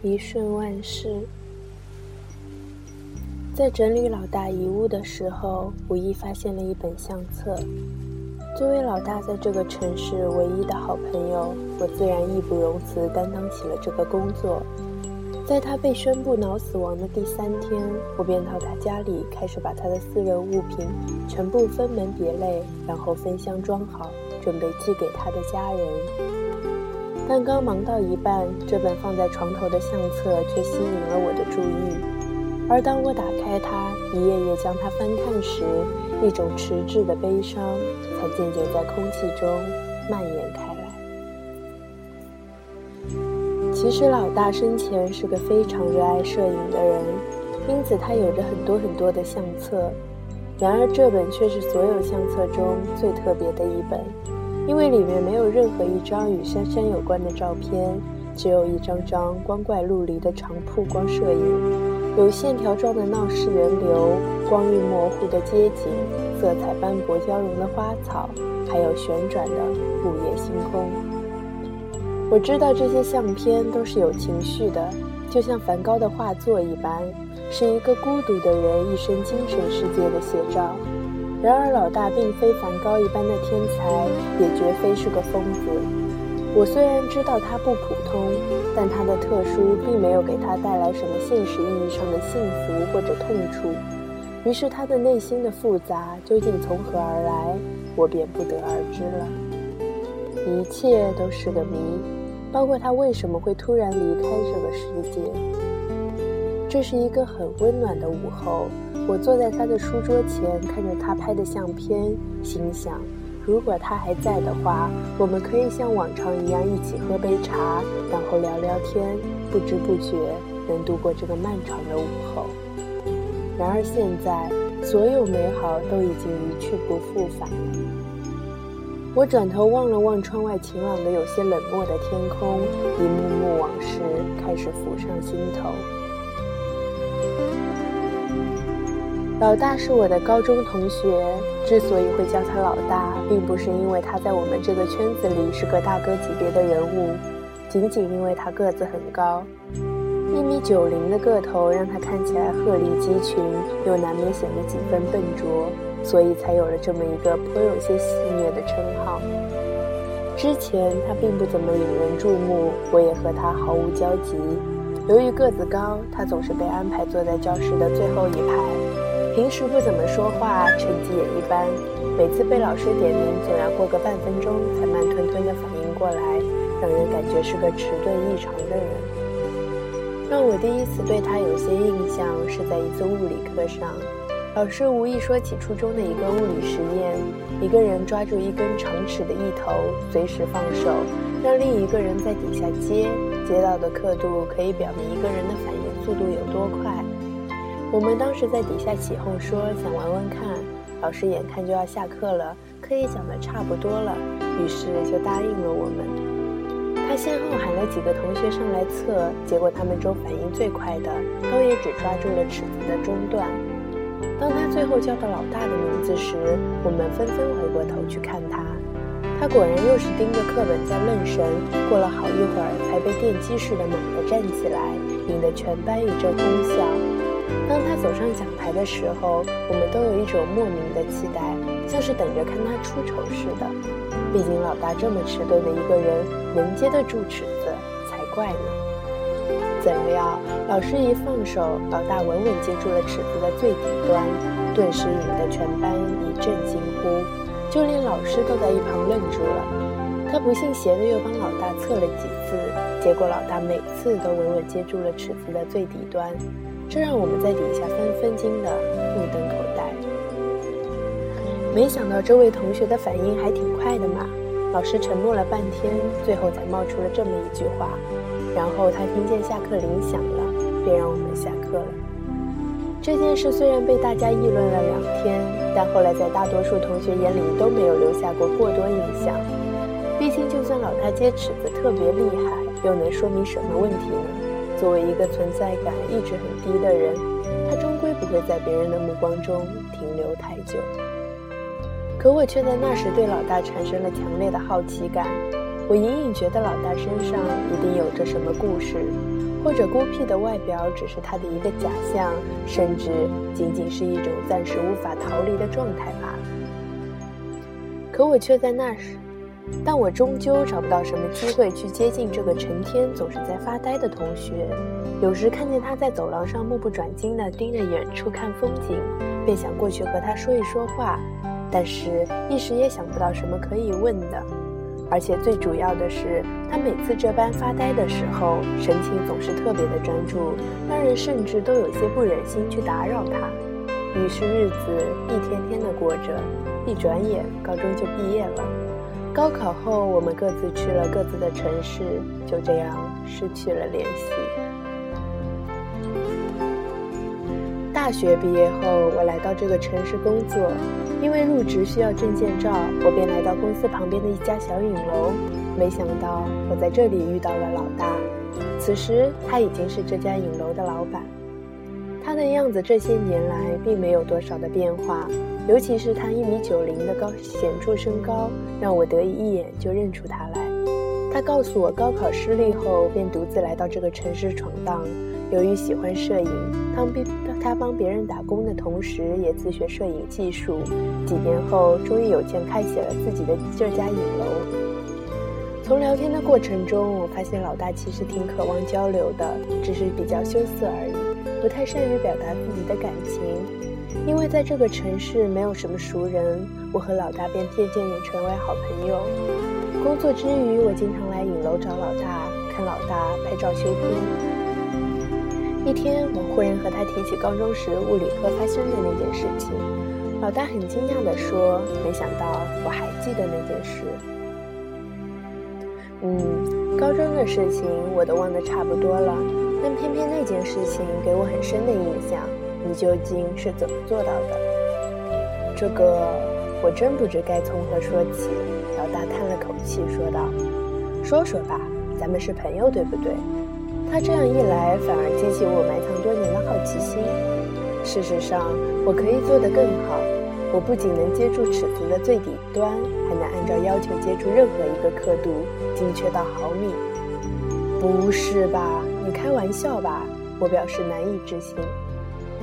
一瞬万事。在整理老大遗物的时候，无意发现了一本相册。作为老大在这个城市唯一的好朋友，我自然义不容辞担当起了这个工作。在他被宣布脑死亡的第三天，我便到他家里，开始把他的私人物品全部分门别类，然后分箱装好，准备寄给他的家人。但刚忙到一半，这本放在床头的相册却吸引了我的注意。而当我打开它，一页页将它翻看时，一种迟滞的悲伤才渐渐在空气中蔓延开其实老大生前是个非常热爱摄影的人，因此他有着很多很多的相册。然而这本却是所有相册中最特别的一本。因为里面没有任何一张与珊珊有关的照片，只有一张张光怪陆离的长曝光摄影，有线条状的闹市人流，光晕模糊的街景，色彩斑驳交融的花草，还有旋转的午夜星空。我知道这些相片都是有情绪的，就像梵高的画作一般，是一个孤独的人一生精神世界的写照。然而，老大并非梵高一般的天才，也绝非是个疯子。我虽然知道他不普通，但他的特殊并没有给他带来什么现实意义上的幸福或者痛处。于是，他的内心的复杂究竟从何而来，我便不得而知了。一切都是个谜，包括他为什么会突然离开这个世界。这是一个很温暖的午后。我坐在他的书桌前，看着他拍的相片，心想：如果他还在的话，我们可以像往常一样一起喝杯茶，然后聊聊天，不知不觉能度过这个漫长的午后。然而现在，所有美好都已经一去不复返。我转头望了望窗外晴朗的、有些冷漠的天空，一幕幕往事开始浮上心头。老大是我的高中同学，之所以会叫他老大，并不是因为他在我们这个圈子里是个大哥级别的人物，仅仅因为他个子很高，一米九零的个头让他看起来鹤立鸡群，又难免显得几分笨拙，所以才有了这么一个颇有些戏谑的称号。之前他并不怎么引人注目，我也和他毫无交集。由于个子高，他总是被安排坐在教室的最后一排。平时不怎么说话，成绩也一般。每次被老师点名，总要过个半分钟才慢吞吞地反应过来，让人感觉是个迟钝异常的人。让我第一次对他有些印象是在一次物理课上，老师无意说起初中的一个物理实验：一个人抓住一根长尺的一头，随时放手，让另一个人在底下接，接到的刻度可以表明一个人的反应速度有多快。我们当时在底下起哄说想玩玩看，老师眼看就要下课了，课也讲得差不多了，于是就答应了我们。他先后喊了几个同学上来测，结果他们中反应最快的，都也只抓住了尺子的中段。后叫到老大的名字时，我们纷纷回过头去看他，他果然又是盯着课本在愣神，过了好一会儿才被电击似的猛地站起来，引得全班一阵哄笑。当他走上讲台的时候，我们都有一种莫名的期待，像是等着看他出丑似的。毕竟老大这么迟钝的一个人，能接得住尺子才怪呢。怎料老师一放手，老大稳稳接住了尺子的最底端，顿时引得全班一阵惊呼，就连老师都在一旁愣住了。他不信邪的又帮老大测了几次，结果老大每次都稳稳接住了尺子的最底端。这让我们在底下纷纷惊得目瞪口呆。没想到这位同学的反应还挺快的嘛！老师沉默了半天，最后才冒出了这么一句话。然后他听见下课铃响了，便让我们下课了。这件事虽然被大家议论了两天，但后来在大多数同学眼里都没有留下过过多印象。毕竟，就算老大接尺子特别厉害，又能说明什么问题呢？作为一个存在感一直很低的人，他终归不会在别人的目光中停留太久。可我却在那时对老大产生了强烈的好奇感。我隐隐觉得老大身上一定有着什么故事，或者孤僻的外表只是他的一个假象，甚至仅仅是一种暂时无法逃离的状态罢了。可我却在那时，但我终究找不到什么机会去接近这个成天总是在发呆的同学。有时看见他在走廊上目不转睛地盯着远处看风景，便想过去和他说一说话，但是一时也想不到什么可以问的。而且最主要的是，他每次这般发呆的时候，神情总是特别的专注，让人甚至都有些不忍心去打扰他。于是日子一天天的过着，一转眼高中就毕业了。高考后，我们各自去了各自的城市，就这样失去了联系。大学毕业后，我来到这个城市工作。因为入职需要证件照，我便来到公司旁边的一家小影楼。没想到我在这里遇到了老大。此时他已经是这家影楼的老板。他的样子这些年来并没有多少的变化，尤其是他一米九零的高显著身高，让我得以一眼就认出他来。他告诉我，高考失利后便独自来到这个城市闯荡。由于喜欢摄影，当帮他帮别人打工的同时，也自学摄影技术。几年后，终于有钱开启了自己的这家影楼。从聊天的过程中，我发现老大其实挺渴望交流的，只是比较羞涩而已，不太善于表达自己的感情。因为在这个城市没有什么熟人，我和老大便渐渐地成为好朋友。工作之余，我经常来影楼找老大，看老大拍照修片。一天，我忽然和他提起高中时物理课发生的那件事情，老大很惊讶地说：“没想到我还记得那件事。”嗯，高中的事情我都忘得差不多了，但偏偏那件事情给我很深的印象。你究竟是怎么做到的？这个我真不知该从何说起。老大叹了口气说道：“说说吧，咱们是朋友，对不对？”他这样一来，反而激起我埋藏多年的好奇心。事实上，我可以做得更好。我不仅能接住尺子的最底端，还能按照要求接住任何一个刻度，精确到毫米。不是吧？你开玩笑吧？我表示难以置信。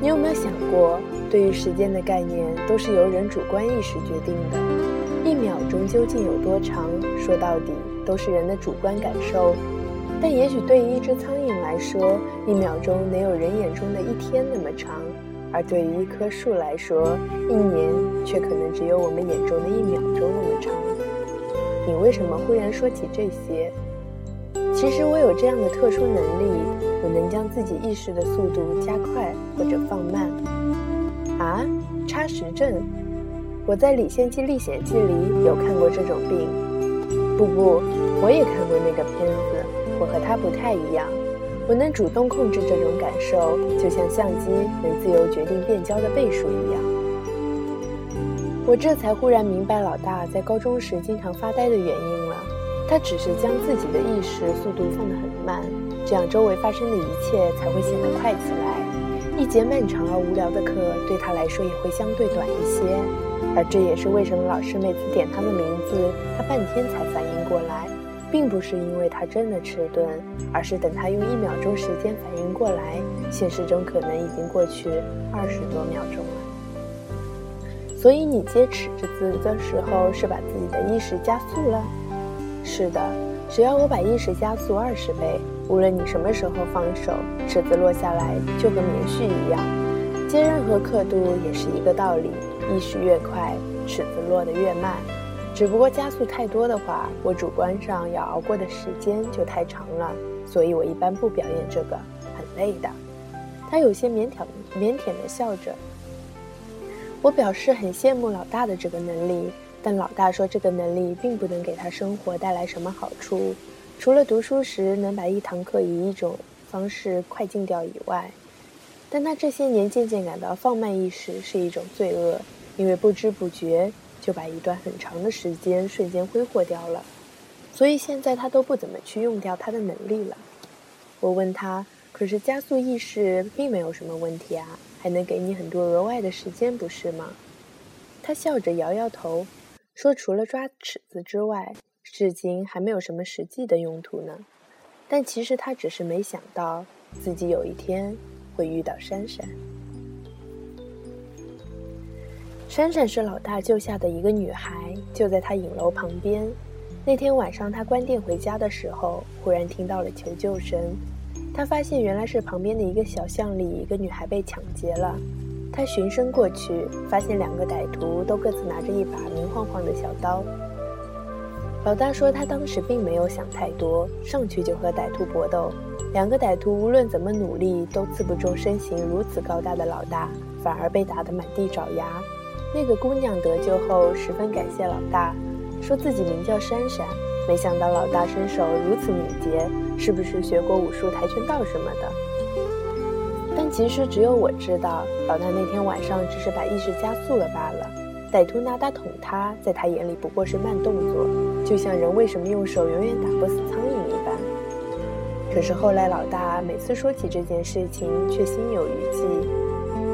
你有没有想过，对于时间的概念，都是由人主观意识决定的。一秒钟究竟有多长？说到底，都是人的主观感受。但也许对于一只苍蝇来说，一秒钟能有人眼中的一天那么长；而对于一棵树来说，一年却可能只有我们眼中的一秒钟那么长。你为什么忽然说起这些？其实我有这样的特殊能力，我能将自己意识的速度加快或者放慢。啊，差时症？我在《李献计历险记》里有看过这种病。不不，我也看过那个片子。我和他不太一样，我能主动控制这种感受，就像相机能自由决定变焦的倍数一样。我这才忽然明白老大在高中时经常发呆的原因了。他只是将自己的意识速度放得很慢，这样周围发生的一切才会显得快起来。一节漫长而无聊的课对他来说也会相对短一些，而这也是为什么老师每次点他的名字，他半天才反应过来。并不是因为他真的迟钝，而是等他用一秒钟时间反应过来，现实中可能已经过去二十多秒钟了。所以你接尺子的时候是把自己的意识加速了？是的，只要我把意识加速二十倍，无论你什么时候放手，尺子落下来就和棉絮一样。接任何刻度也是一个道理，意识越快，尺子落得越慢。只不过加速太多的话，我主观上要熬过的时间就太长了，所以我一般不表演这个，很累的。他有些腼腆腼腆的笑着。我表示很羡慕老大的这个能力，但老大说这个能力并不能给他生活带来什么好处，除了读书时能把一堂课以一种方式快进掉以外。但他这些年渐渐感到放慢意识是一种罪恶，因为不知不觉。就把一段很长的时间瞬间挥霍掉了，所以现在他都不怎么去用掉他的能力了。我问他可是加速意识并没有什么问题啊，还能给你很多额外的时间，不是吗？他笑着摇摇头，说：“除了抓尺子之外，至今还没有什么实际的用途呢。”但其实他只是没想到自己有一天会遇到珊珊。珊珊是老大救下的一个女孩，就在他影楼旁边。那天晚上，他关店回家的时候，忽然听到了求救声。他发现原来是旁边的一个小巷里，一个女孩被抢劫了。他循声过去，发现两个歹徒都各自拿着一把明晃晃的小刀。老大说，他当时并没有想太多，上去就和歹徒搏斗。两个歹徒无论怎么努力，都刺不中身形如此高大的老大，反而被打得满地找牙。那个姑娘得救后，十分感谢老大，说自己名叫珊珊。没想到老大身手如此敏捷，是不是学过武术、跆拳道什么的？但其实只有我知道，老大那天晚上只是把意识加速了罢了。歹徒拿刀捅他，在他眼里不过是慢动作，就像人为什么用手永远打不死苍蝇一般。可是后来老大每次说起这件事情，却心有余悸。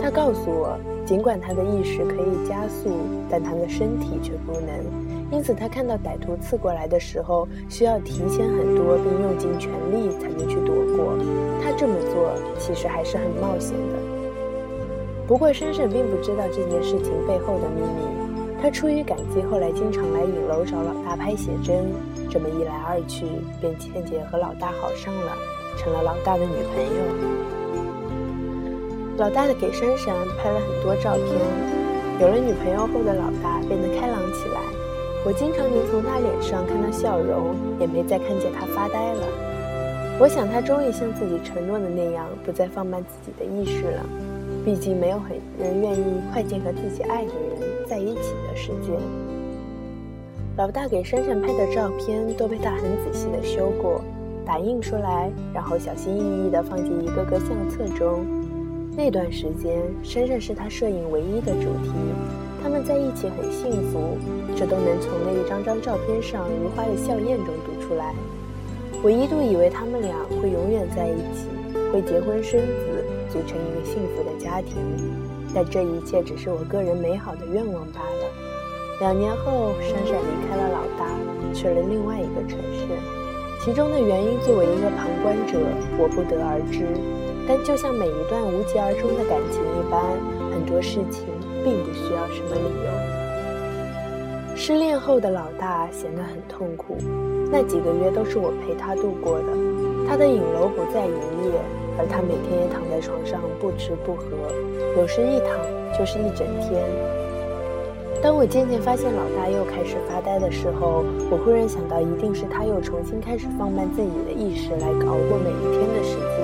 他告诉我。尽管他的意识可以加速，但他的身体却不能。因此，他看到歹徒刺过来的时候，需要提前很多，并用尽全力才能去躲过。他这么做其实还是很冒险的。不过，珊珊并不知道这件事情背后的秘密。她出于感激，后来经常来影楼找老大拍写真。这么一来二去，便渐渐和老大好上了，成了老大的女朋友。老大的给珊珊拍了很多照片。有了女朋友后的老大变得开朗起来，我经常能从他脸上看到笑容，也没再看见他发呆了。我想他终于像自己承诺的那样，不再放慢自己的意识了。毕竟没有很人愿意快进和自己爱的人在一起的时间。老大给珊珊拍的照片都被他很仔细的修过，打印出来，然后小心翼翼地放进一个个相册中。那段时间，珊珊是他摄影唯一的主题。他们在一起很幸福，这都能从那一张张照片上如花的笑靥中读出来。我一度以为他们俩会永远在一起，会结婚生子，组成一个幸福的家庭。但这一切只是我个人美好的愿望罢了。两年后，珊珊离开了老大，去了另外一个城市。其中的原因，作为一个旁观者，我不得而知。但就像每一段无疾而终的感情一般，很多事情并不需要什么理由。失恋后的老大显得很痛苦，那几个月都是我陪他度过的。他的影楼不再营业，而他每天也躺在床上不吃不喝，有时一躺就是一整天。当我渐渐发现老大又开始发呆的时候，我忽然想到，一定是他又重新开始放慢自己的意识来熬过每一天的时间。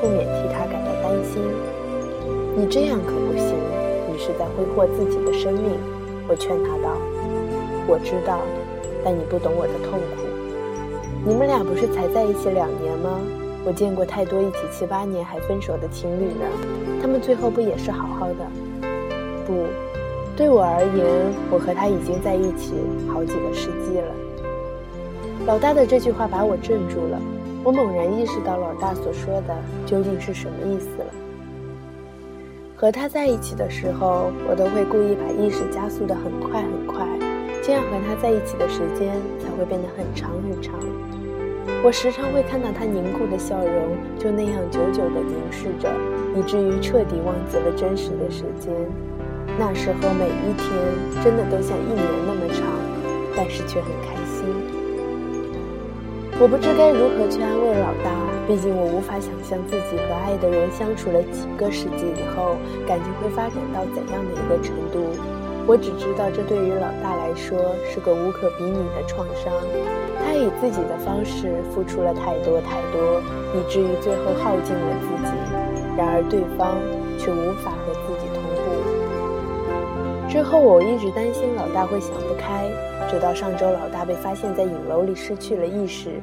不免替他感到担心。你这样可不行，你是在挥霍自己的生命。我劝他道：“我知道，但你不懂我的痛苦。你们俩不是才在一起两年吗？我见过太多一起七八年还分手的情侣呢，他们最后不也是好好的？不，对我而言，我和他已经在一起好几个世纪了。”老大的这句话把我镇住了。我猛然意识到老大所说的究竟是什么意思了。和他在一起的时候，我都会故意把意识加速的很快很快，这样和他在一起的时间才会变得很长很长。我时常会看到他凝固的笑容，就那样久久的凝视着，以至于彻底忘记了真实的时间。那时候每一天真的都像一年那么长，但是却很开心。我不知该如何去安慰老大，毕竟我无法想象自己和爱的人相处了几个世纪以后，感情会发展到怎样的一个程度。我只知道，这对于老大来说是个无可比拟的创伤。他以自己的方式付出了太多太多，以至于最后耗尽了自己。然而对方却无法和自己同步。之后我一直担心老大会想不开。直到上周，老大被发现在影楼里失去了意识。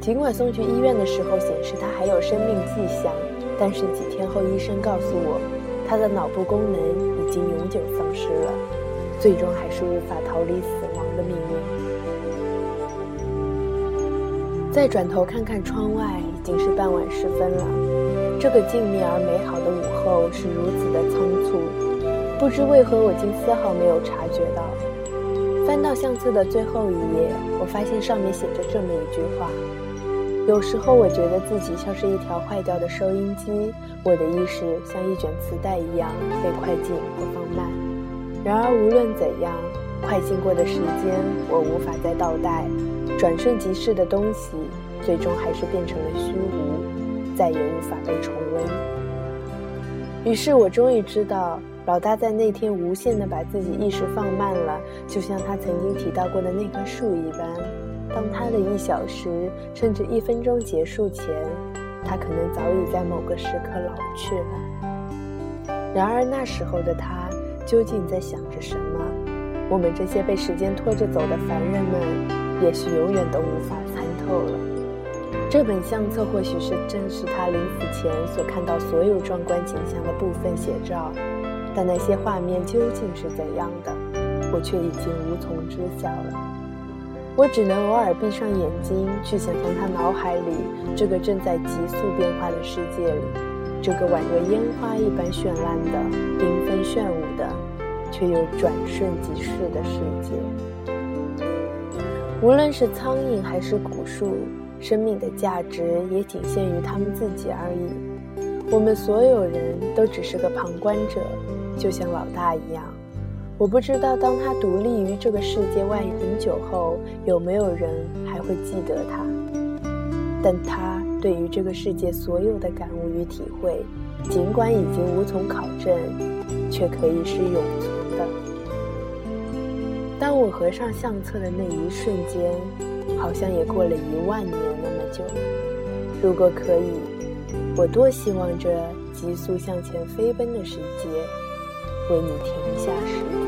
尽管送去医院的时候显示他还有生命迹象，但是几天后医生告诉我，他的脑部功能已经永久丧失了，最终还是无法逃离死亡的命运。再转头看看窗外，已经是傍晚时分了。这个静谧而美好的午后是如此的仓促，不知为何我竟丝毫没有察觉到。翻到相册的最后一页，我发现上面写着这么一句话：有时候我觉得自己像是一条坏掉的收音机，我的意识像一卷磁带一样被快进或放慢。然而无论怎样，快进过的时间我无法再倒带，转瞬即逝的东西最终还是变成了虚无，再也无法被重温。于是我终于知道。老大在那天无限地把自己意识放慢了，就像他曾经提到过的那棵树一般。当他的一小时甚至一分钟结束前，他可能早已在某个时刻老去了。然而那时候的他究竟在想着什么？我们这些被时间拖着走的凡人们，也许永远都无法参透了。这本相册或许是正是他临死前所看到所有壮观景象的部分写照。但那些画面究竟是怎样的，我却已经无从知晓了。我只能偶尔闭上眼睛，去想象他脑海里这个正在急速变化的世界里，这个宛若烟花一般绚烂的、缤纷炫舞的，却又转瞬即逝的世界。无论是苍蝇还是古树，生命的价值也仅限于他们自己而已。我们所有人都只是个旁观者。就像老大一样，我不知道当他独立于这个世界外很久后，有没有人还会记得他。但他对于这个世界所有的感悟与体会，尽管已经无从考证，却可以是永存的。当我合上相册的那一瞬间，好像也过了一万年那么久。如果可以，我多希望这急速向前飞奔的世界。为你停下时。